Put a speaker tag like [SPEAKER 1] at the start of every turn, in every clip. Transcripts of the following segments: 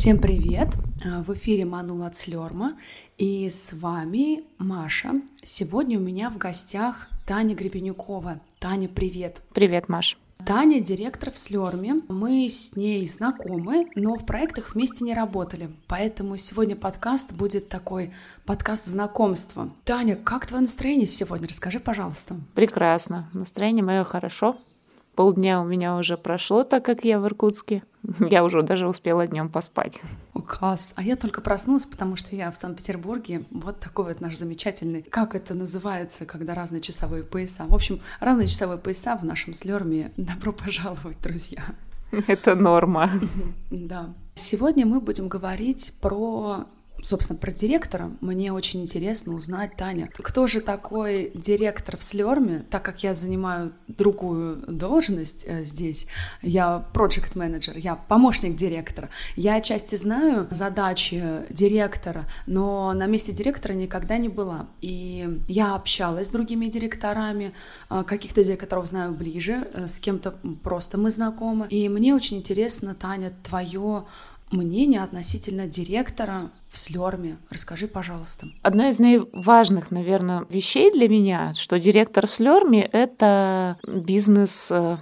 [SPEAKER 1] Всем привет! А, в эфире Манул от Слерма и с вами Маша. Сегодня у меня в гостях Таня Гребенюкова. Таня, привет!
[SPEAKER 2] Привет, Маш.
[SPEAKER 1] Таня — директор в Слерме. Мы с ней знакомы, но в проектах вместе не работали. Поэтому сегодня подкаст будет такой подкаст знакомства. Таня, как твое настроение сегодня? Расскажи, пожалуйста.
[SPEAKER 2] Прекрасно. Настроение мое хорошо. Полдня у меня уже прошло, так как я в Иркутске. Я уже даже успела днем поспать.
[SPEAKER 1] О, класс. А я только проснулась, потому что я в Санкт-Петербурге. Вот такой вот наш замечательный... Как это называется, когда разные часовые пояса? В общем, разные часовые пояса в нашем слерме. Добро пожаловать, друзья.
[SPEAKER 2] Это норма.
[SPEAKER 1] Да. Сегодня мы будем говорить про собственно, про директора. Мне очень интересно узнать, Таня, кто же такой директор в Слерме, так как я занимаю другую должность э, здесь, я project менеджер я помощник директора, я отчасти знаю задачи директора, но на месте директора никогда не была, и я общалась с другими директорами, э, каких-то директоров знаю ближе, э, с кем-то просто мы знакомы, и мне очень интересно, Таня, твое мнение относительно директора в Слерме. Расскажи, пожалуйста.
[SPEAKER 2] Одно из наиважных, наверное, вещей для меня, что директор в Слерме — это бизнес э,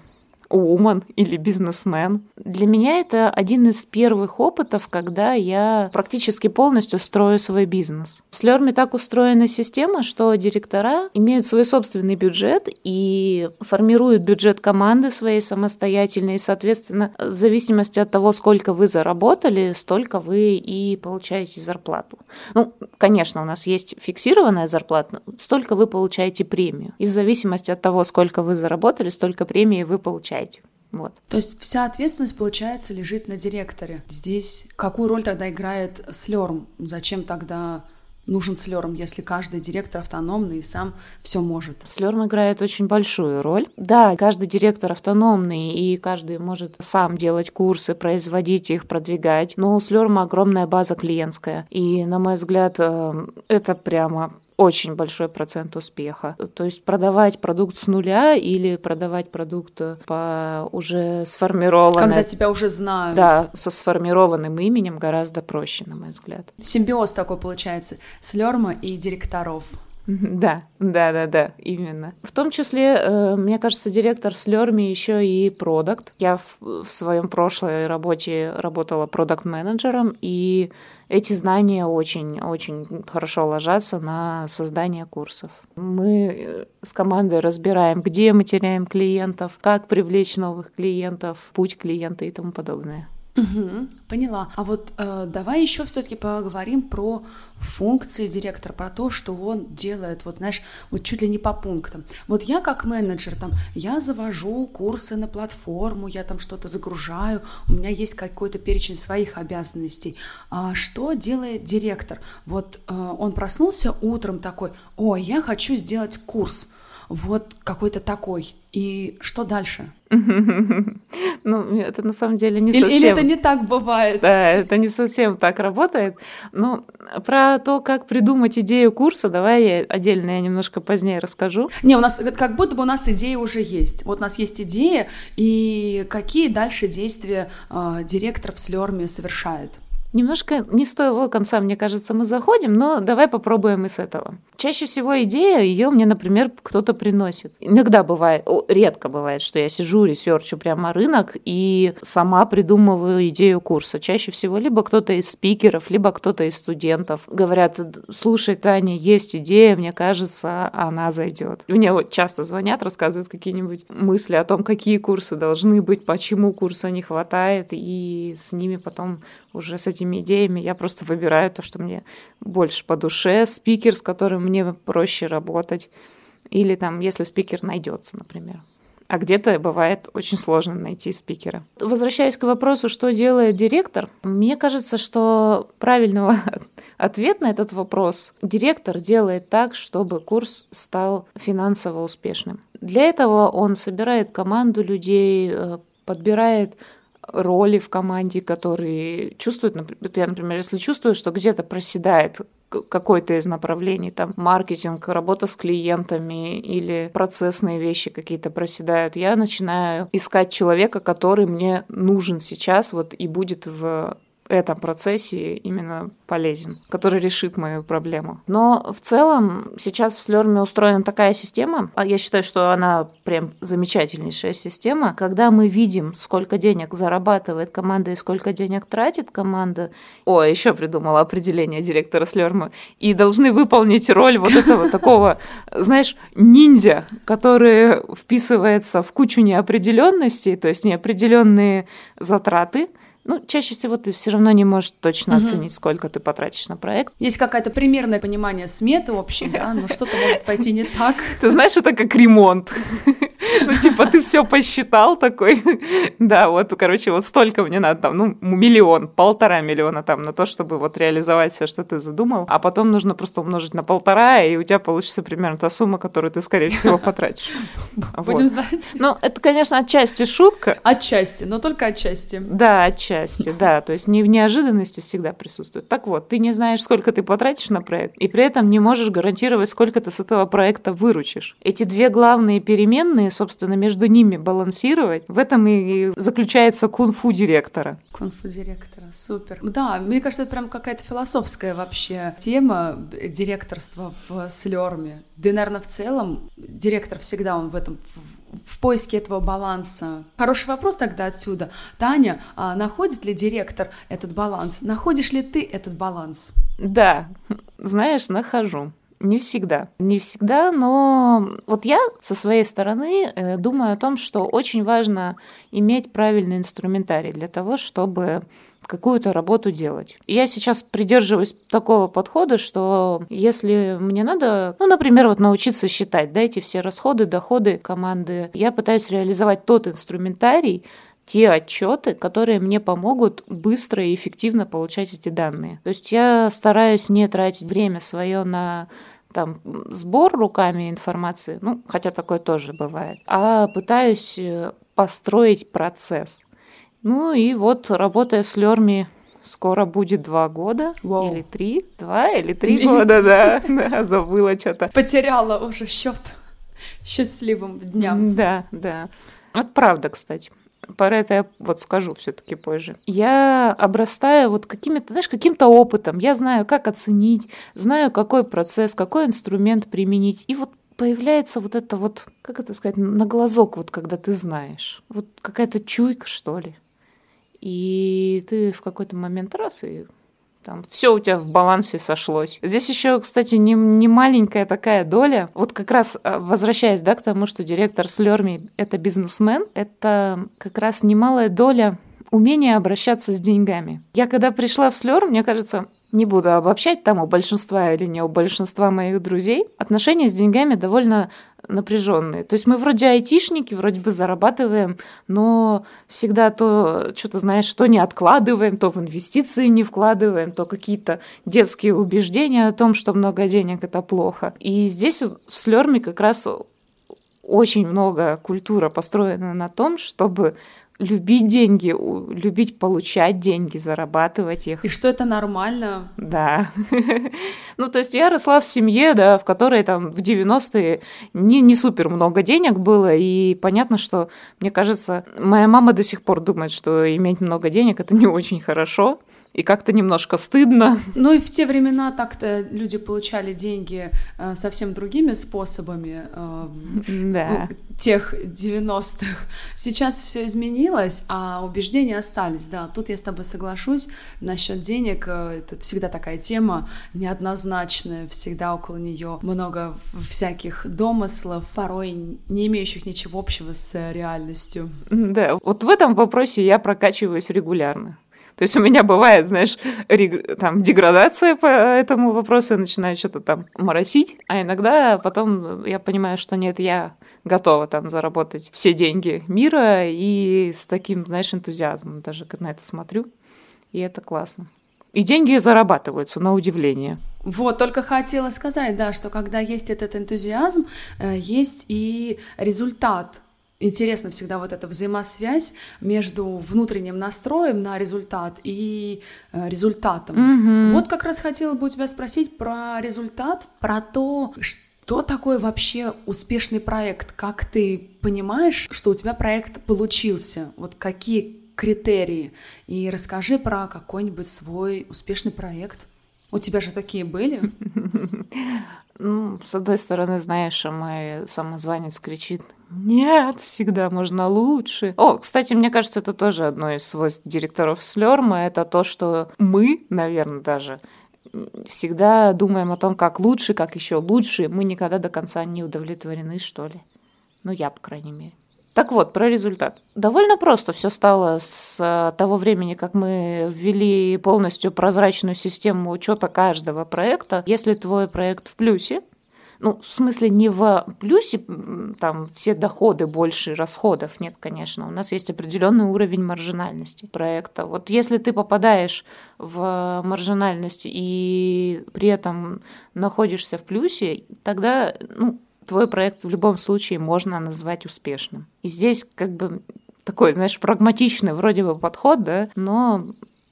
[SPEAKER 2] woman или бизнесмен. Для меня это один из первых опытов, когда я практически полностью строю свой бизнес. В Слерме так устроена система, что директора имеют свой собственный бюджет и формируют бюджет команды своей самостоятельно, и, соответственно, в зависимости от того, сколько вы заработали, столько вы и получаете зарплату. Ну, конечно, у нас есть фиксированная зарплата, столько вы получаете премию. И в зависимости от того, сколько вы заработали, столько премии вы получаете получаете. Вот.
[SPEAKER 1] То есть вся ответственность, получается, лежит на директоре. Здесь какую роль тогда играет слерм? Зачем тогда нужен слерм, если каждый директор автономный и сам все может?
[SPEAKER 2] Слерм играет очень большую роль. Да, каждый директор автономный, и каждый может сам делать курсы, производить их, продвигать. Но у слерма огромная база клиентская. И, на мой взгляд, э, это прямо очень большой процент успеха. То есть продавать продукт с нуля или продавать продукт по уже сформированной...
[SPEAKER 1] Когда тебя уже знают.
[SPEAKER 2] Да, со сформированным именем гораздо проще, на мой взгляд.
[SPEAKER 1] Симбиоз такой получается. Слерма и директоров.
[SPEAKER 2] Да, да, да, да, именно. В том числе, э, мне кажется, директор в Слерме еще и продукт. Я в, в своем прошлой работе работала продукт-менеджером, и эти знания очень-очень хорошо ложатся на создание курсов. Мы э, с командой разбираем, где мы теряем клиентов, как привлечь новых клиентов, путь клиента и тому подобное.
[SPEAKER 1] Угу, поняла. А вот э, давай еще все-таки поговорим про функции директора, про то, что он делает, вот знаешь, вот чуть ли не по пунктам. Вот я как менеджер там, я завожу курсы на платформу, я там что-то загружаю, у меня есть какой-то перечень своих обязанностей. А что делает директор? Вот э, он проснулся утром такой, ой, я хочу сделать курс вот какой-то такой. И что дальше?
[SPEAKER 2] Ну, это на самом деле не
[SPEAKER 1] или,
[SPEAKER 2] совсем...
[SPEAKER 1] Или это не так бывает?
[SPEAKER 2] Да, это не совсем так работает. Но про то, как придумать идею курса, давай я отдельно я немножко позднее расскажу.
[SPEAKER 1] Не, у нас как будто бы у нас идея уже есть. Вот у нас есть идея, и какие дальше действия э, директор в Слерме совершает?
[SPEAKER 2] Немножко не с того конца, мне кажется, мы заходим, но давай попробуем и с этого. Чаще всего идея, ее мне, например, кто-то приносит. Иногда бывает, редко бывает, что я сижу, research у прямо рынок и сама придумываю идею курса. Чаще всего либо кто-то из спикеров, либо кто-то из студентов говорят, слушай, Таня, есть идея, мне кажется, она зайдет. Мне вот часто звонят, рассказывают какие-нибудь мысли о том, какие курсы должны быть, почему курса не хватает, и с ними потом уже с этими идеями я просто выбираю то, что мне больше по душе, спикер, с которым мне проще работать, или там, если спикер найдется, например. А где-то бывает очень сложно найти спикера. Возвращаясь к вопросу, что делает директор, мне кажется, что правильного ответ на этот вопрос директор делает так, чтобы курс стал финансово успешным. Для этого он собирает команду людей, э, подбирает роли в команде, которые чувствуют, я, например, если чувствую, что где-то проседает какое-то из направлений, там, маркетинг, работа с клиентами или процессные вещи какие-то проседают, я начинаю искать человека, который мне нужен сейчас, вот, и будет в этом процессе именно полезен, который решит мою проблему. Но в целом сейчас в Слерме устроена такая система, а я считаю, что она прям замечательнейшая система, когда мы видим, сколько денег зарабатывает команда и сколько денег тратит команда. О, еще придумала определение директора Слерма. И должны выполнить роль вот этого такого, знаешь, ниндзя, который вписывается в кучу неопределенностей, то есть неопределенные затраты, ну, чаще всего ты все равно не можешь точно угу. оценить, сколько ты потратишь на проект.
[SPEAKER 1] Есть какое-то примерное понимание сметы общей, да, но что-то может пойти не так.
[SPEAKER 2] Ты знаешь, это как ремонт. Ну, типа, ты все посчитал такой, да, вот, короче, вот столько мне надо, там, ну, миллион, полтора миллиона там на то, чтобы вот реализовать все, что ты задумал, а потом нужно просто умножить на полтора, и у тебя получится примерно та сумма, которую ты, скорее всего, потратишь.
[SPEAKER 1] Будем знать.
[SPEAKER 2] Ну, это, конечно, отчасти шутка.
[SPEAKER 1] Отчасти, но только отчасти.
[SPEAKER 2] Да, отчасти, да, то есть не в неожиданности всегда присутствует. Так вот, ты не знаешь, сколько ты потратишь на проект, и при этом не можешь гарантировать, сколько ты с этого проекта выручишь. Эти две главные переменные, собственно, между ними балансировать. В этом и заключается кунг-фу директора.
[SPEAKER 1] Кунг-фу директора, супер. Да, мне кажется, это прям какая-то философская вообще тема директорства в Слерме. Да и, наверное, в целом директор всегда он в этом в поиске этого баланса. Хороший вопрос тогда отсюда. Таня, а находит ли директор этот баланс? Находишь ли ты этот баланс?
[SPEAKER 2] Да, знаешь, нахожу. Не всегда. Не всегда, но вот я со своей стороны э, думаю о том, что очень важно иметь правильный инструментарий для того, чтобы какую-то работу делать. Я сейчас придерживаюсь такого подхода, что если мне надо, ну, например, вот научиться считать, да, эти все расходы, доходы команды, я пытаюсь реализовать тот инструментарий, те отчеты, которые мне помогут быстро и эффективно получать эти данные. То есть я стараюсь не тратить время свое на там сбор руками информации, ну, хотя такое тоже бывает, а пытаюсь э, построить процесс. Ну и вот, работая в Слерме скоро будет два года Воу. или три, два или три года, да, да, забыла что-то.
[SPEAKER 1] Потеряла уже счет счастливым дням.
[SPEAKER 2] Да, да. Вот правда, кстати. Про это я вот скажу все-таки позже. Я обрастаю вот какими-то, знаешь, каким-то опытом. Я знаю, как оценить, знаю, какой процесс, какой инструмент применить. И вот появляется вот это вот, как это сказать, на глазок, вот когда ты знаешь. Вот какая-то чуйка, что ли. И ты в какой-то момент раз и там все у тебя в балансе сошлось. Здесь еще, кстати, не, не маленькая такая доля. Вот как раз а, возвращаясь да, к тому, что директор Слерми это бизнесмен, это как раз немалая доля умения обращаться с деньгами. Я когда пришла в Слер, мне кажется, не буду обобщать там у большинства или не у большинства моих друзей, отношения с деньгами довольно напряженные. То есть мы вроде айтишники, вроде бы зарабатываем, но всегда то что-то, знаешь, что не откладываем, то в инвестиции не вкладываем, то какие-то детские убеждения о том, что много денег это плохо. И здесь в Слерме как раз очень много культура построена на том, чтобы любить деньги, любить получать деньги, зарабатывать их.
[SPEAKER 1] И что это нормально.
[SPEAKER 2] Да. ну, то есть я росла в семье, да, в которой там в 90-е не, не супер много денег было, и понятно, что, мне кажется, моя мама до сих пор думает, что иметь много денег – это не очень хорошо, и как-то немножко стыдно.
[SPEAKER 1] Ну и в те времена так-то люди получали деньги э, совсем другими способами э, да. тех 90-х. Сейчас все изменилось, а убеждения остались. Да, тут я с тобой соглашусь насчет денег. Э, это всегда такая тема неоднозначная, всегда около нее много всяких домыслов, порой не имеющих ничего общего с реальностью.
[SPEAKER 2] Да, вот в этом вопросе я прокачиваюсь регулярно. То есть у меня бывает, знаешь, там деградация по этому вопросу, я начинаю что-то там моросить, а иногда потом я понимаю, что нет, я готова там заработать все деньги мира и с таким, знаешь, энтузиазмом даже на это смотрю, и это классно. И деньги зарабатываются, на удивление.
[SPEAKER 1] Вот, только хотела сказать, да, что когда есть этот энтузиазм, э, есть и результат интересна всегда вот эта взаимосвязь между внутренним настроем на результат и э, результатом. Mm-hmm. Вот как раз хотела бы у тебя спросить про результат, про то, что такое вообще успешный проект, как ты понимаешь, что у тебя проект получился, вот какие критерии. И расскажи про какой-нибудь свой успешный проект. У тебя же такие были?
[SPEAKER 2] Ну, с одной стороны, знаешь, мой самозванец кричит «Нет, всегда можно лучше». О, кстати, мне кажется, это тоже одно из свойств директоров Слерма, это то, что мы, наверное, даже всегда думаем о том, как лучше, как еще лучше. Мы никогда до конца не удовлетворены, что ли. Ну, я, по крайней мере. Так вот, про результат. Довольно просто все стало с э, того времени, как мы ввели полностью прозрачную систему учета каждого проекта. Если твой проект в плюсе, ну, в смысле, не в плюсе, там, все доходы больше расходов, нет, конечно. У нас есть определенный уровень маржинальности проекта. Вот если ты попадаешь в маржинальность и при этом находишься в плюсе, тогда, ну, твой проект в любом случае можно назвать успешным. И здесь как бы такой, знаешь, прагматичный вроде бы подход, да, но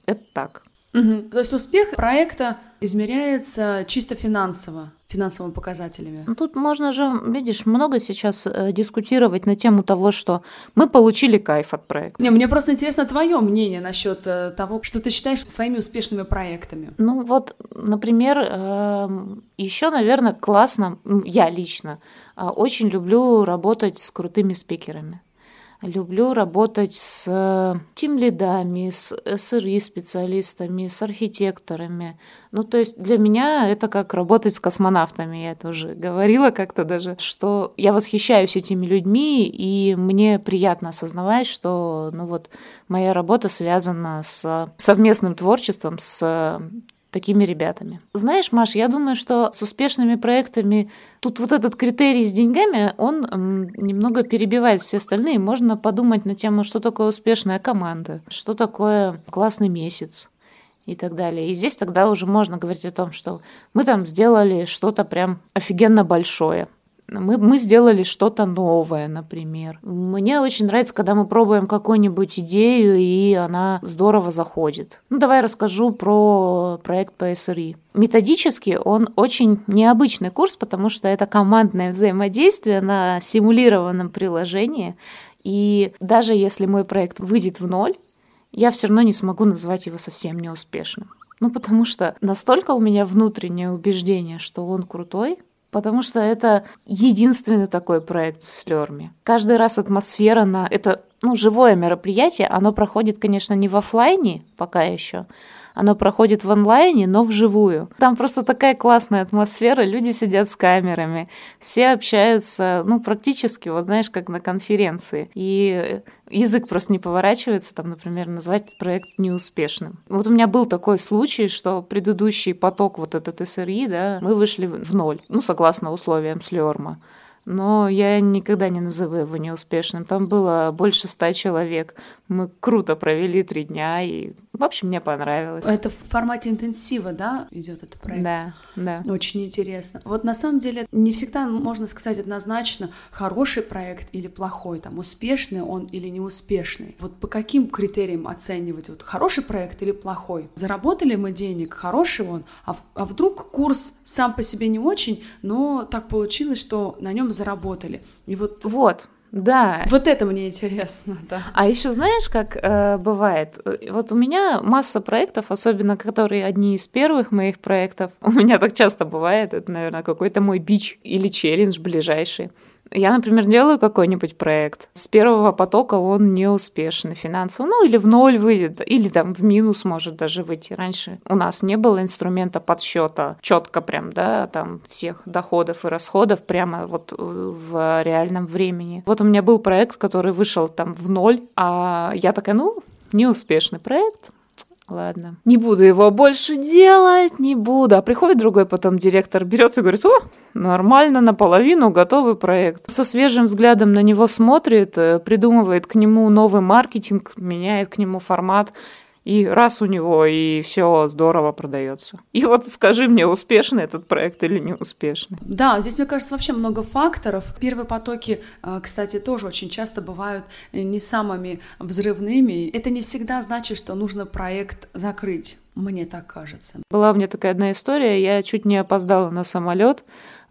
[SPEAKER 2] это так.
[SPEAKER 1] Угу. То есть успех проекта измеряется чисто финансово, финансовыми показателями.
[SPEAKER 2] Ну, тут можно же, видишь, много сейчас э, дискутировать на тему того, что мы получили кайф от проекта.
[SPEAKER 1] Не, мне просто интересно твое мнение насчет э, того, что ты считаешь своими успешными проектами.
[SPEAKER 2] Ну вот, например, э, еще, наверное, классно, я лично очень люблю работать с крутыми спикерами. Люблю работать с тим-лидами, с SRE-специалистами, с архитекторами. Ну, то есть для меня это как работать с космонавтами. Я это уже говорила как-то даже, что я восхищаюсь этими людьми, и мне приятно осознавать, что ну вот моя работа связана с совместным творчеством, с такими ребятами. Знаешь, Маш, я думаю, что с успешными проектами тут вот этот критерий с деньгами, он немного перебивает все остальные. Можно подумать на тему, что такое успешная команда, что такое классный месяц и так далее. И здесь тогда уже можно говорить о том, что мы там сделали что-то прям офигенно большое мы, мы сделали что-то новое, например. Мне очень нравится, когда мы пробуем какую-нибудь идею, и она здорово заходит. Ну, давай расскажу про проект PSRE. Методически он очень необычный курс, потому что это командное взаимодействие на симулированном приложении. И даже если мой проект выйдет в ноль, я все равно не смогу назвать его совсем неуспешным. Ну, потому что настолько у меня внутреннее убеждение, что он крутой, потому что это единственный такой проект в Слерме. Каждый раз атмосфера на... Это ну, живое мероприятие, оно проходит, конечно, не в офлайне пока еще, оно проходит в онлайне, но вживую. Там просто такая классная атмосфера, люди сидят с камерами, все общаются, ну, практически, вот знаешь, как на конференции. И язык просто не поворачивается, там, например, назвать проект неуспешным. Вот у меня был такой случай, что предыдущий поток вот этот СРИ, да, мы вышли в ноль, ну, согласно условиям Слеорма но я никогда не называю его неуспешным. Там было больше ста человек. Мы круто провели три дня, и, в общем, мне понравилось.
[SPEAKER 1] Это в формате интенсива, да, идет этот проект?
[SPEAKER 2] Да, да.
[SPEAKER 1] Очень интересно. Вот на самом деле не всегда можно сказать однозначно, хороший проект или плохой, там, успешный он или неуспешный. Вот по каким критериям оценивать, вот хороший проект или плохой? Заработали мы денег, хороший он, а, а вдруг курс сам по себе не очень, но так получилось, что на нем заработали. И вот...
[SPEAKER 2] Вот, да.
[SPEAKER 1] Вот это мне интересно, да.
[SPEAKER 2] А еще знаешь, как э, бывает? Вот у меня масса проектов, особенно которые одни из первых моих проектов. У меня так часто бывает, это, наверное, какой-то мой бич или челлендж ближайший. Я, например, делаю какой-нибудь проект. С первого потока он не успешный финансово. Ну, или в ноль выйдет, или там в минус может даже выйти. Раньше у нас не было инструмента подсчета четко прям, да, там всех доходов и расходов прямо вот в реальном времени. Вот у меня был проект, который вышел там в ноль, а я такая, ну, неуспешный проект, Ладно. Не буду его больше делать, не буду. А приходит другой потом директор, берет и говорит, о, нормально, наполовину готовый проект. Со свежим взглядом на него смотрит, э, придумывает к нему новый маркетинг, меняет к нему формат и раз у него, и все здорово продается. И вот скажи мне, успешный этот проект или не успешный?
[SPEAKER 1] Да, здесь, мне кажется, вообще много факторов. Первые потоки, э, кстати, тоже очень часто бывают э, не самыми взрывными. Это не всегда значит, что нужно проект закрыть. Мне так кажется.
[SPEAKER 2] Была у меня такая одна история, я чуть не опоздала на самолет,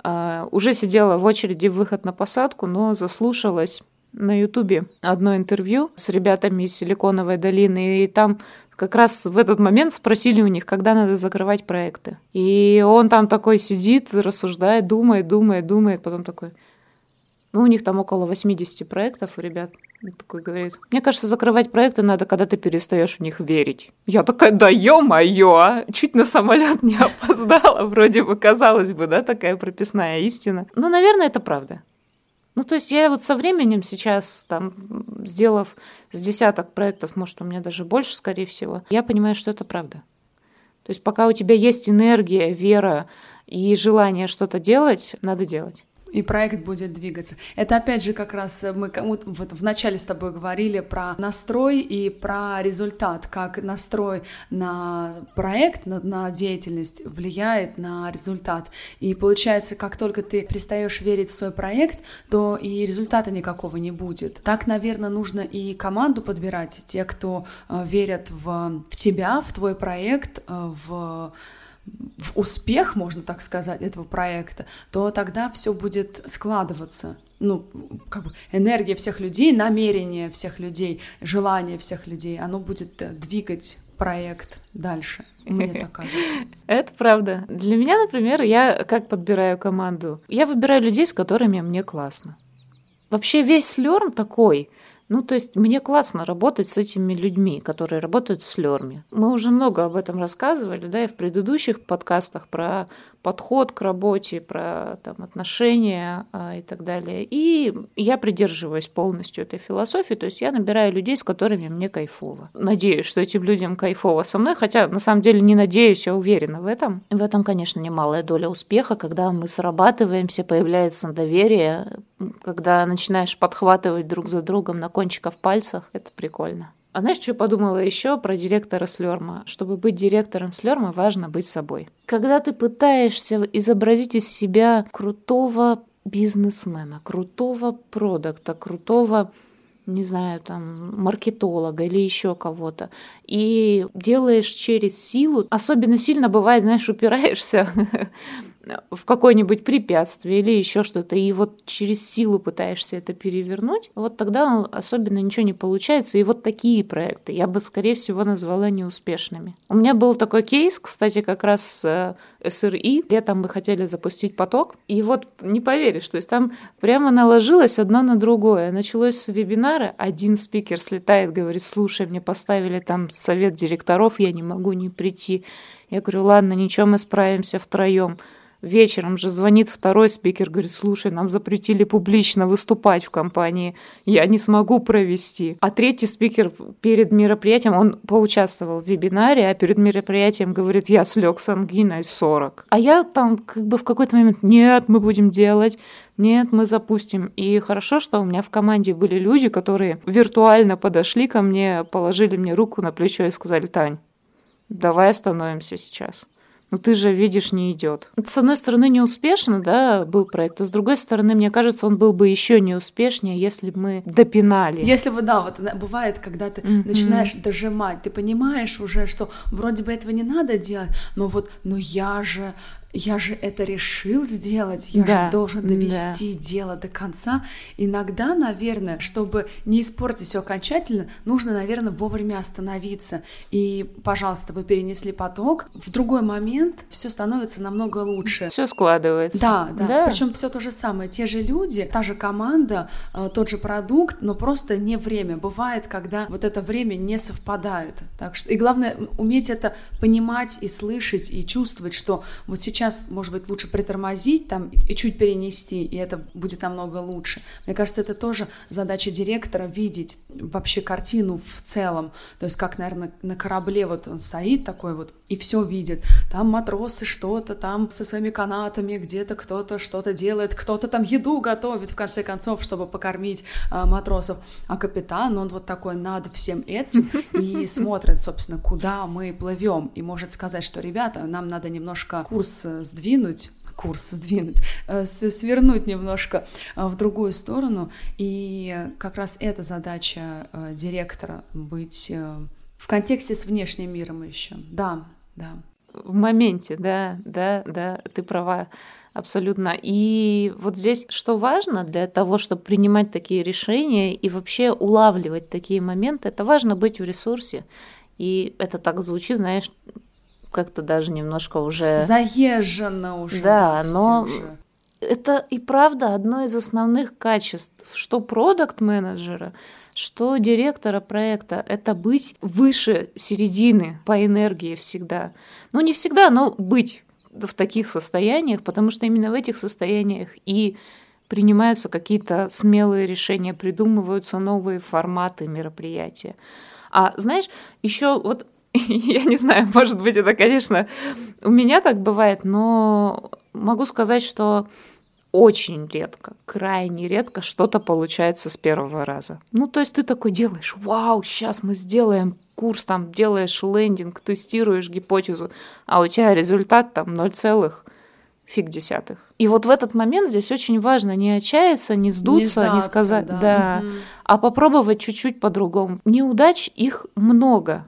[SPEAKER 2] а, уже сидела в очереди в выход на посадку, но заслушалась на Ютубе одно интервью с ребятами из Силиконовой долины, и там как раз в этот момент спросили у них, когда надо закрывать проекты. И он там такой сидит, рассуждает, думает, думает, думает, потом такой, ну, у них там около 80 проектов у ребят. Он такой говорит, мне кажется, закрывать проекты надо, когда ты перестаешь в них верить. Я такая, да ё-моё, а? чуть на самолет не опоздала, вроде бы, казалось бы, да, такая прописная истина. Ну, наверное, это правда. Ну, то есть я вот со временем сейчас, там, сделав с десяток проектов, может, у меня даже больше, скорее всего, я понимаю, что это правда. То есть пока у тебя есть энергия, вера и желание что-то делать, надо делать
[SPEAKER 1] и проект будет двигаться. Это опять же как раз мы вот в начале с тобой говорили про настрой и про результат, как настрой на проект, на, на деятельность влияет на результат. И получается, как только ты перестаешь верить в свой проект, то и результата никакого не будет. Так, наверное, нужно и команду подбирать, те, кто э, верят в, в тебя, в твой проект, э, в в успех, можно так сказать, этого проекта, то тогда все будет складываться. Ну, как бы энергия всех людей, намерение всех людей, желание всех людей, оно будет э, двигать проект дальше. Мне так кажется.
[SPEAKER 2] Это правда. Для меня, например, я как подбираю команду? Я выбираю людей, с которыми мне классно. Вообще весь слерм такой — ну, то есть мне классно работать с этими людьми, которые работают в Слерме. Мы уже много об этом рассказывали, да, и в предыдущих подкастах про подход к работе, про там, отношения а, и так далее. И я придерживаюсь полностью этой философии, то есть я набираю людей, с которыми мне кайфово. Надеюсь, что этим людям кайфово со мной, хотя на самом деле не надеюсь, я уверена в этом. В этом, конечно, немалая доля успеха, когда мы срабатываемся, появляется доверие, когда начинаешь подхватывать друг за другом на кончиках пальцах, это прикольно. А знаешь, что я подумала еще про директора Слерма? Чтобы быть директором Слерма, важно быть собой. Когда ты пытаешься изобразить из себя крутого бизнесмена, крутого продукта, крутого не знаю, там, маркетолога или еще кого-то, и делаешь через силу, особенно сильно бывает, знаешь, упираешься в какое-нибудь препятствие или еще что-то, и вот через силу пытаешься это перевернуть, вот тогда особенно ничего не получается. И вот такие проекты я бы, скорее всего, назвала неуспешными. У меня был такой кейс, кстати, как раз с э, СРИ. Летом мы хотели запустить поток, и вот не поверишь, то есть там прямо наложилось одно на другое. Началось с вебинара, один спикер слетает, говорит, слушай, мне поставили там совет директоров, я не могу не прийти. Я говорю, ладно, ничего, мы справимся втроем. Вечером же звонит второй спикер, говорит, слушай, нам запретили публично выступать в компании, я не смогу провести. А третий спикер перед мероприятием, он поучаствовал в вебинаре, а перед мероприятием говорит, я слег с ангиной 40. А я там как бы в какой-то момент, нет, мы будем делать, нет, мы запустим. И хорошо, что у меня в команде были люди, которые виртуально подошли ко мне, положили мне руку на плечо и сказали, Тань, давай остановимся сейчас ну ты же видишь, не идет. С одной стороны, неуспешно, да, был проект, а с другой стороны, мне кажется, он был бы еще неуспешнее, если бы мы допинали.
[SPEAKER 1] Если бы, да, вот бывает, когда ты mm-hmm. начинаешь дожимать, ты понимаешь уже, что вроде бы этого не надо делать, но вот, ну я же я же это решил сделать, я да, же должен довести да. дело до конца. Иногда, наверное, чтобы не испортить все окончательно, нужно, наверное, вовремя остановиться. И, пожалуйста, вы перенесли поток. В другой момент все становится намного лучше.
[SPEAKER 2] Все складывается.
[SPEAKER 1] Да, да. да. Причем все то же самое. Те же люди, та же команда, э, тот же продукт, но просто не время. Бывает, когда вот это время не совпадает. Так что и главное уметь это понимать и слышать и чувствовать, что вот сейчас сейчас, может быть, лучше притормозить там и чуть перенести, и это будет намного лучше. Мне кажется, это тоже задача директора видеть вообще картину в целом. То есть как, наверное, на корабле вот он стоит такой вот и все видит. Там матросы что-то там со своими канатами, где-то кто-то что-то делает, кто-то там еду готовит, в конце концов, чтобы покормить э, матросов. А капитан, он вот такой над всем этим и смотрит, собственно, куда мы плывем, и может сказать, что, ребята, нам надо немножко курс сдвинуть, курс сдвинуть, э, свернуть немножко э, в другую сторону. И как раз эта задача э, директора быть в контексте с внешним миром еще. Да, да.
[SPEAKER 2] В моменте, да, да, да, ты права. Абсолютно. И вот здесь что важно для того, чтобы принимать такие решения и вообще улавливать такие моменты, это важно быть в ресурсе. И это так звучит, знаешь, как-то даже немножко уже...
[SPEAKER 1] Заезжено уже.
[SPEAKER 2] Да, но уже. это и правда одно из основных качеств, что продукт-менеджера, что директора проекта – это быть выше середины по энергии всегда. Ну, не всегда, но быть в таких состояниях, потому что именно в этих состояниях и принимаются какие-то смелые решения, придумываются новые форматы мероприятия. А знаешь, еще вот я не знаю, может быть, это, конечно, у меня так бывает, но могу сказать, что очень редко, крайне редко что-то получается с первого раза. Ну, то есть ты такой делаешь, вау, сейчас мы сделаем курс, там делаешь лендинг, тестируешь гипотезу, а у тебя результат там 0, фиг десятых. И вот в этот момент здесь очень важно не отчаяться, не сдуться, не, сдаться, не сказать, да, да угу. а попробовать чуть-чуть по-другому. Неудач их много,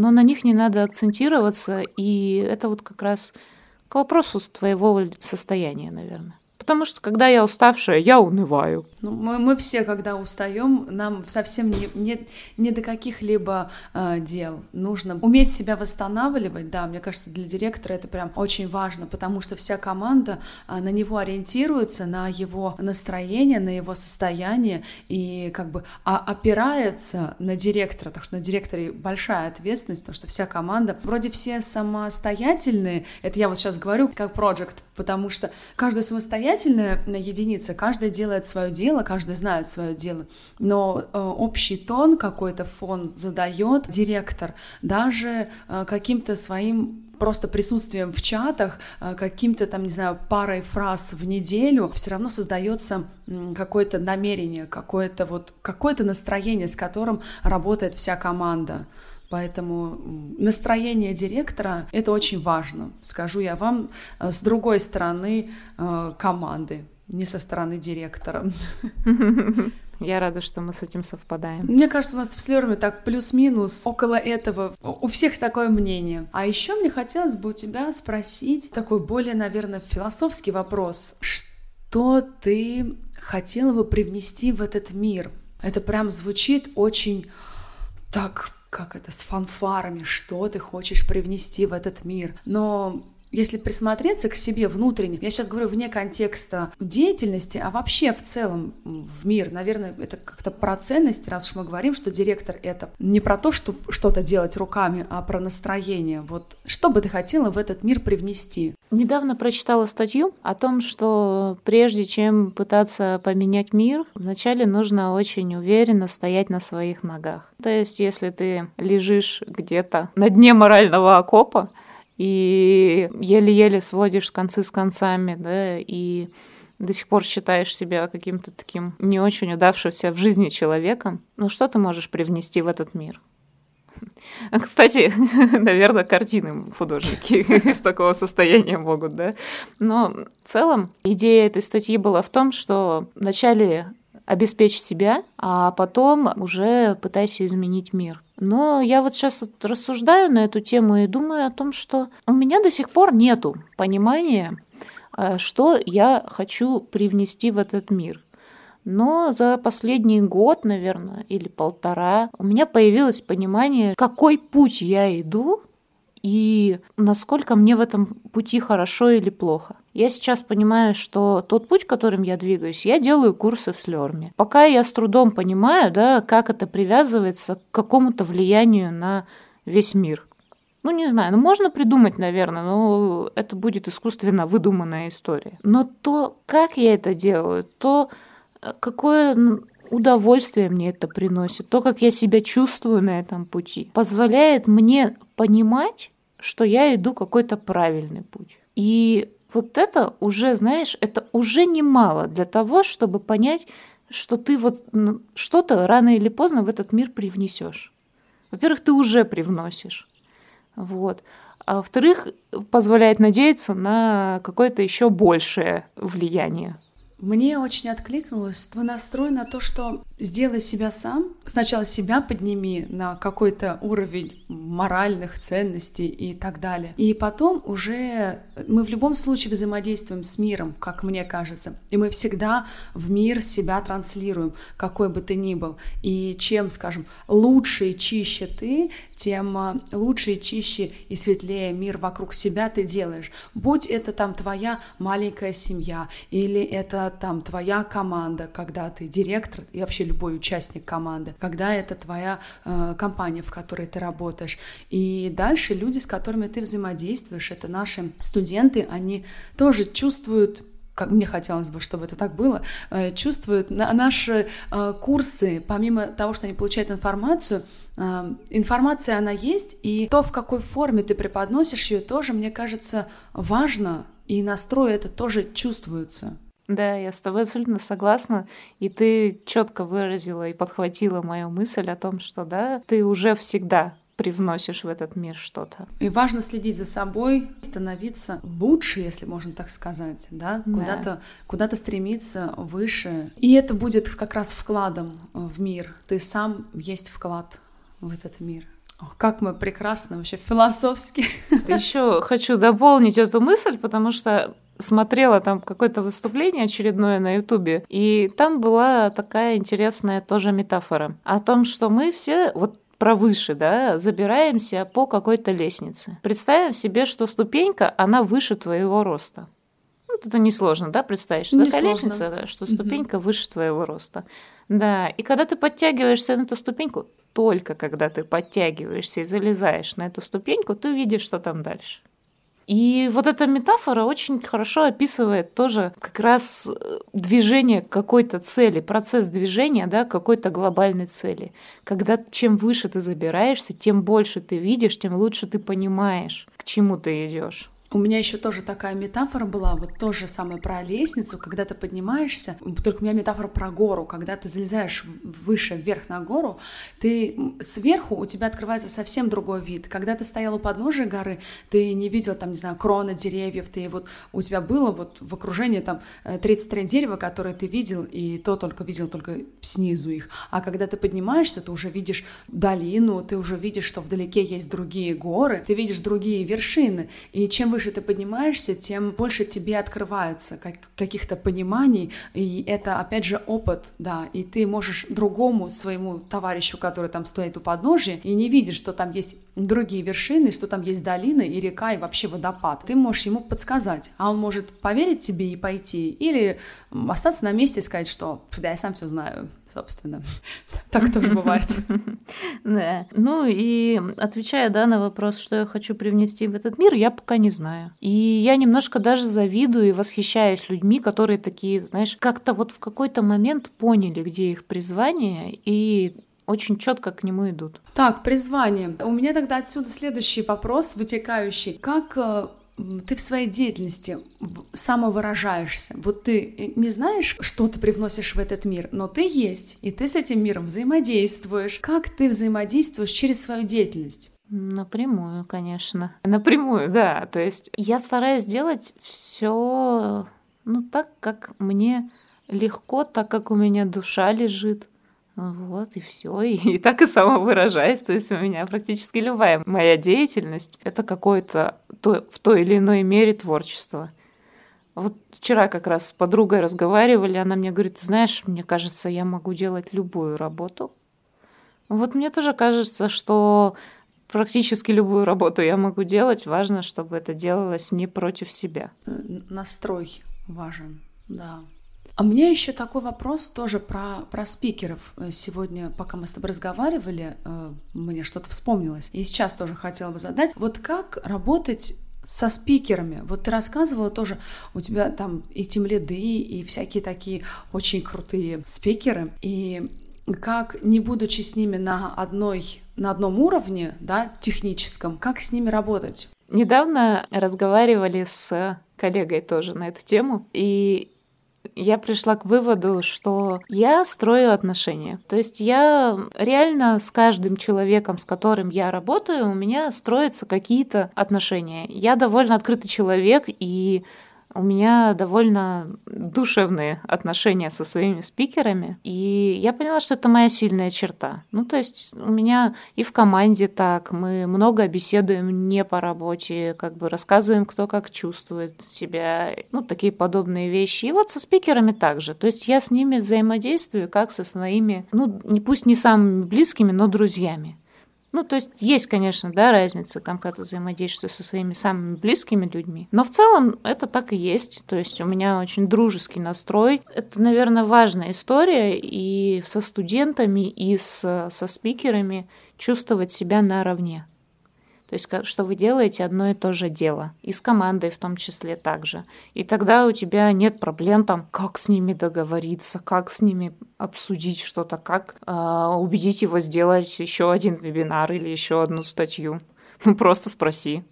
[SPEAKER 2] но на них не надо акцентироваться, и это вот как раз к вопросу твоего состояния, наверное. Потому что когда я уставшая, я унываю.
[SPEAKER 1] Ну, мы, мы все, когда устаем, нам совсем не, не, не до каких-либо э, дел. Нужно уметь себя восстанавливать. Да, мне кажется, для директора это прям очень важно, потому что вся команда э, на него ориентируется, на его настроение, на его состояние и как бы а, опирается на директора. Так что на директоре большая ответственность, потому что вся команда вроде все самостоятельные. Это я вот сейчас говорю как проект, потому что самостоятельный самостоятельная единица, каждая делает свое дело, каждый знает свое дело, но э, общий тон какой-то фон задает директор, даже э, каким-то своим просто присутствием в чатах, э, каким-то там, не знаю, парой фраз в неделю, все равно создается какое-то намерение, какое-то вот какое-то настроение, с которым работает вся команда. Поэтому настроение директора — это очень важно, скажу я вам, э, с другой стороны э, команды, не со стороны директора.
[SPEAKER 2] Я рада, что мы с этим совпадаем.
[SPEAKER 1] Мне кажется, у нас в Слерме так плюс-минус около этого. У всех такое мнение. А еще мне хотелось бы у тебя спросить такой более, наверное, философский вопрос. Что ты хотела бы привнести в этот мир? Это прям звучит очень так как это, с фанфарами, что ты хочешь привнести в этот мир. Но если присмотреться к себе внутренне, я сейчас говорю вне контекста деятельности, а вообще в целом в мир, наверное, это как-то про ценности, раз уж мы говорим, что директор это не про то, что что-то делать руками, а про настроение. Вот что бы ты хотела в этот мир привнести?
[SPEAKER 2] Недавно прочитала статью о том, что прежде чем пытаться поменять мир, вначале нужно очень уверенно стоять на своих ногах. То есть, если ты лежишь где-то на дне морального окопа, и еле-еле сводишь концы с концами, да, и до сих пор считаешь себя каким-то таким не очень удавшимся в жизни человеком, ну что ты можешь привнести в этот мир? Кстати, наверное, картины художники из такого состояния могут, да. Но в целом идея этой статьи была в том, что вначале обеспечь себя, а потом уже пытайся изменить мир. Но я вот сейчас вот рассуждаю на эту тему и думаю о том, что у меня до сих пор нету понимания, э, что я хочу привнести в этот мир. Но за последний год, наверное, или полтора, у меня появилось понимание, какой путь я иду и насколько мне в этом пути хорошо или плохо. Я сейчас понимаю, что тот путь, которым я двигаюсь, я делаю курсы в Слерме. Пока я с трудом понимаю, да, как это привязывается к какому-то влиянию на весь мир. Ну, не знаю, ну можно придумать, наверное, но это будет искусственно выдуманная история. Но то, как я это делаю, то э, какое удовольствие мне это приносит, то, как я себя чувствую на этом пути, позволяет мне понимать, что я иду какой-то правильный путь. И вот это уже, знаешь, это уже немало для того, чтобы понять, что ты вот что-то рано или поздно в этот мир привнесешь. Во-первых, ты уже привносишь. Вот. А во-вторых, позволяет надеяться на какое-то еще большее влияние
[SPEAKER 1] Мне очень откликнулось твой настрой на то, что сделай себя сам. Сначала себя подними на какой-то уровень моральных ценностей и так далее. И потом уже мы в любом случае взаимодействуем с миром, как мне кажется. И мы всегда в мир себя транслируем, какой бы ты ни был. И чем, скажем, лучше и чище ты, тем а, лучше и чище и светлее мир вокруг себя ты делаешь. Будь это там твоя маленькая семья, или это там твоя команда, когда ты директор и вообще любой участник команды, когда это твоя э, компания, в которой ты работаешь. И дальше люди, с которыми ты взаимодействуешь, это наши студенты, они тоже чувствуют как мне хотелось бы, чтобы это так было, э, чувствуют на наши э, курсы, помимо того, что они получают информацию, э, информация она есть, и то, в какой форме ты преподносишь ее, тоже, мне кажется, важно, и настрой это тоже чувствуется.
[SPEAKER 2] Да, я с тобой абсолютно согласна. И ты четко выразила и подхватила мою мысль о том, что да, ты уже всегда привносишь в этот мир что-то.
[SPEAKER 1] И важно следить за собой, становиться лучше, если можно так сказать, да, да. куда-то куда стремиться выше. И это будет как раз вкладом в мир. Ты сам есть вклад в этот мир. Ох, как мы прекрасно вообще философски.
[SPEAKER 2] Еще хочу дополнить эту мысль, потому что смотрела там какое-то выступление очередное на Ютубе, и там была такая интересная тоже метафора о том, что мы все вот про выше, да, забираемся по какой-то лестнице. Представим себе, что ступенька, она выше твоего роста. Ну, это несложно, да, представить, что не такая сложно. лестница, да, что ступенька угу. выше твоего роста. Да, и когда ты подтягиваешься на эту ступеньку, только когда ты подтягиваешься и залезаешь на эту ступеньку, ты видишь, что там дальше. И вот эта метафора очень хорошо описывает тоже как раз э, движение к какой-то цели, процесс движения да, к какой-то глобальной цели. Когда чем выше ты забираешься, тем больше ты видишь, тем лучше ты понимаешь, к чему ты идешь.
[SPEAKER 1] У меня еще тоже такая метафора была, вот то же самое про лестницу, когда ты поднимаешься, только у меня метафора про гору, когда ты залезаешь выше, вверх на гору, ты сверху у тебя открывается совсем другой вид. Когда ты стоял у подножия горы, ты не видел там, не знаю, кроны деревьев, ты вот, у тебя было вот в окружении там 33 э, дерева, которые ты видел, и то только видел только снизу их. А когда ты поднимаешься, ты уже видишь долину, ты уже видишь, что вдалеке есть другие горы, ты видишь другие вершины, и чем вы выше ты поднимаешься, тем больше тебе открывается как, каких-то пониманий, и это, опять же, опыт, да, и ты можешь другому своему товарищу, который там стоит у подножия, и не видишь, что там есть другие вершины, что там есть долины и река, и вообще водопад. Ты можешь ему подсказать, а он может поверить тебе и пойти, или остаться на месте и сказать, что да, я сам все знаю, собственно. Так тоже бывает.
[SPEAKER 2] Да. Ну и отвечая да, на вопрос, что я хочу привнести в этот мир, я пока не знаю. И я немножко даже завидую и восхищаюсь людьми, которые такие, знаешь, как-то вот в какой-то момент поняли, где их призвание, и очень четко к нему идут.
[SPEAKER 1] Так, призвание. У меня тогда отсюда следующий вопрос, вытекающий. Как э, ты в своей деятельности самовыражаешься. Вот ты э, не знаешь, что ты привносишь в этот мир, но ты есть, и ты с этим миром взаимодействуешь. Как ты взаимодействуешь через свою деятельность?
[SPEAKER 2] Напрямую, конечно. Напрямую, да. То есть я стараюсь делать все ну так, как мне легко, так как у меня душа лежит. Вот, и все. И, и так и самовыражаюсь. То есть у меня практически любая моя деятельность — это какое-то то, в той или иной мере творчество. Вот вчера как раз с подругой разговаривали, она мне говорит, знаешь, мне кажется, я могу делать любую работу. Вот мне тоже кажется, что практически любую работу я могу делать. Важно, чтобы это делалось не против себя.
[SPEAKER 1] Настрой важен, да. А у меня еще такой вопрос тоже про, про спикеров. Сегодня, пока мы с тобой разговаривали, э, мне что-то вспомнилось. И сейчас тоже хотела бы задать. Вот как работать со спикерами. Вот ты рассказывала тоже, у тебя там и тимлиды, и всякие такие очень крутые спикеры. И как, не будучи с ними на, одной, на одном уровне, да, техническом, как с ними работать?
[SPEAKER 2] Недавно разговаривали с коллегой тоже на эту тему, и я пришла к выводу, что я строю отношения. То есть я реально с каждым человеком, с которым я работаю, у меня строятся какие-то отношения. Я довольно открытый человек, и у меня довольно душевные отношения со своими спикерами, и я поняла, что это моя сильная черта. Ну, то есть у меня и в команде так, мы много беседуем не по работе, как бы рассказываем, кто как чувствует себя, ну, такие подобные вещи. И вот со спикерами также. То есть я с ними взаимодействую как со своими, ну, пусть не самыми близкими, но друзьями. Ну, то есть есть, конечно, да, разница, там, когда ты взаимодействуешь со своими самыми близкими людьми. Но в целом это так и есть. То есть у меня очень дружеский настрой. Это, наверное, важная история и со студентами, и с, со спикерами чувствовать себя наравне. То есть, что вы делаете одно и то же дело. И с командой в том числе также. И тогда у тебя нет проблем там, как с ними договориться, как с ними обсудить что-то, как э, убедить его сделать еще один вебинар или еще одну статью. Ну, просто спроси.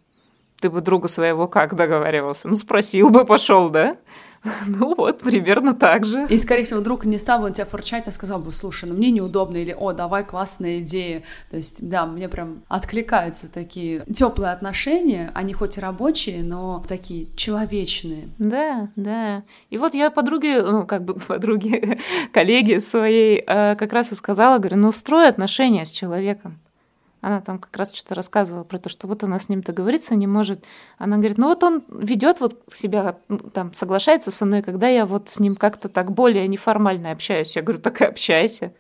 [SPEAKER 2] Ты бы друга своего как договаривался? Ну, спросил бы, пошел, да? Ну вот, примерно так же.
[SPEAKER 1] И, скорее всего, друг не стал бы на тебя фурчать, а сказал бы, слушай, ну мне неудобно, или, о, давай, классная идея. То есть, да, мне прям откликаются такие теплые отношения, они хоть и рабочие, но такие человечные.
[SPEAKER 2] Да, да. И вот я подруге, ну, как бы подруге, коллеге своей э, как раз и сказала, говорю, ну, строй отношения с человеком. Она там как раз что-то рассказывала про то, что вот она с ним договориться не может. Она говорит, ну вот он ведет вот себя, там, соглашается со мной, когда я вот с ним как-то так более неформально общаюсь. Я говорю, так и общайся.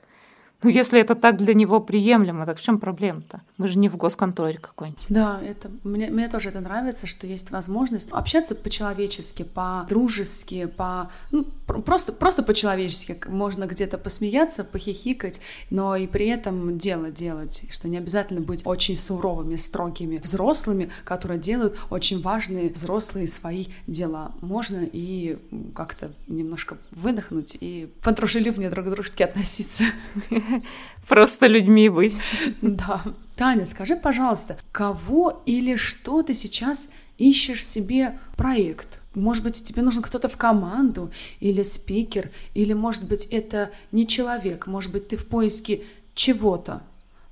[SPEAKER 2] Ну, если это так для него приемлемо, так в чем проблема-то? Мы же не в госконторе какой-нибудь.
[SPEAKER 1] Да, это мне, мне тоже это нравится, что есть возможность общаться по-человечески, по-дружески, по ну, просто, просто по-человечески. Можно где-то посмеяться, похихикать, но и при этом дело делать, что не обязательно быть очень суровыми, строгими взрослыми, которые делают очень важные взрослые свои дела. Можно и как-то немножко выдохнуть и подружелюбнее друг к дружке относиться.
[SPEAKER 2] Просто людьми быть.
[SPEAKER 1] Да. Таня, скажи, пожалуйста, кого или что ты сейчас ищешь себе проект? Может быть, тебе нужен кто-то в команду, или спикер, или, может быть, это не человек, может быть, ты в поиске чего-то.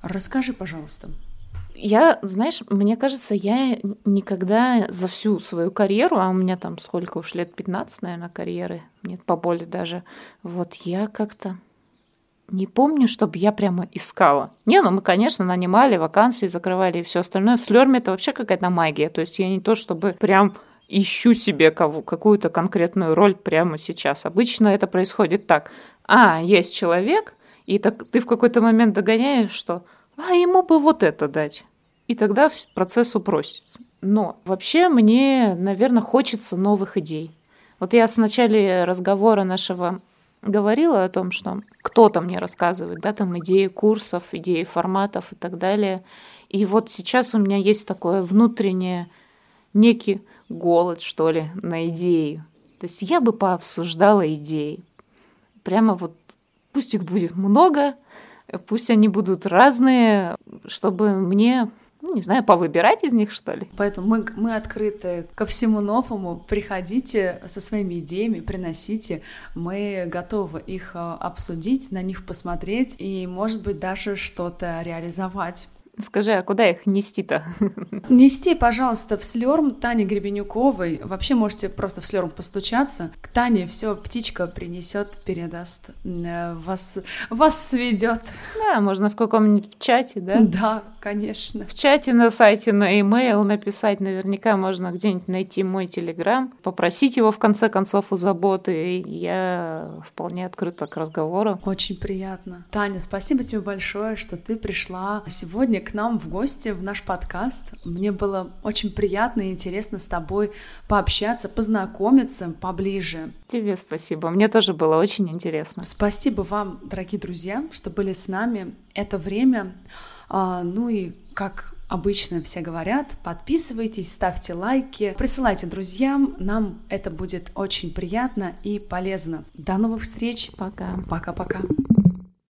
[SPEAKER 1] Расскажи, пожалуйста.
[SPEAKER 2] Я, знаешь, мне кажется, я никогда за всю свою карьеру, а у меня там сколько уж лет, 15, наверное, карьеры, нет, поболее даже, вот я как-то не помню, чтобы я прямо искала. Не, ну мы, конечно, нанимали вакансии, закрывали и все остальное. В Слерме это вообще какая-то магия. То есть я не то, чтобы прям ищу себе кого, какую-то конкретную роль прямо сейчас. Обычно это происходит так. А, есть человек, и так ты в какой-то момент догоняешь, что а ему бы вот это дать. И тогда процесс упростится. Но вообще мне, наверное, хочется новых идей. Вот я с начала разговора нашего говорила о том, что кто-то мне рассказывает, да, там идеи курсов, идеи форматов и так далее. И вот сейчас у меня есть такое внутреннее, некий голод, что ли, на идеи. То есть я бы пообсуждала идеи. Прямо вот пусть их будет много, пусть они будут разные, чтобы мне ну, не знаю, повыбирать из них, что ли.
[SPEAKER 1] Поэтому мы, мы открыты ко всему новому. Приходите со своими идеями, приносите. Мы готовы их э, обсудить, на них посмотреть и, может быть, даже что-то реализовать.
[SPEAKER 2] Скажи, а куда их нести-то?
[SPEAKER 1] Нести, пожалуйста, в Слерм Тане Гребенюковой. Вообще можете просто в Слерм постучаться. К Тане все птичка принесет, передаст. Э, вас, вас сведет.
[SPEAKER 2] Да, можно в каком-нибудь чате, да?
[SPEAKER 1] Да, конечно.
[SPEAKER 2] В чате на сайте, на e-mail написать. Наверняка можно где-нибудь найти мой телеграм, попросить его в конце концов у заботы. Я вполне открыта к разговору.
[SPEAKER 1] Очень приятно. Таня, спасибо тебе большое, что ты пришла сегодня к нам в гости в наш подкаст. Мне было очень приятно и интересно с тобой пообщаться, познакомиться поближе.
[SPEAKER 2] Тебе спасибо. Мне тоже было очень интересно.
[SPEAKER 1] Спасибо вам, дорогие друзья, что были с нами это время. А, ну и как обычно все говорят, подписывайтесь, ставьте лайки, присылайте друзьям, нам это будет очень приятно и полезно. До новых встреч.
[SPEAKER 2] Пока.
[SPEAKER 1] Пока-пока.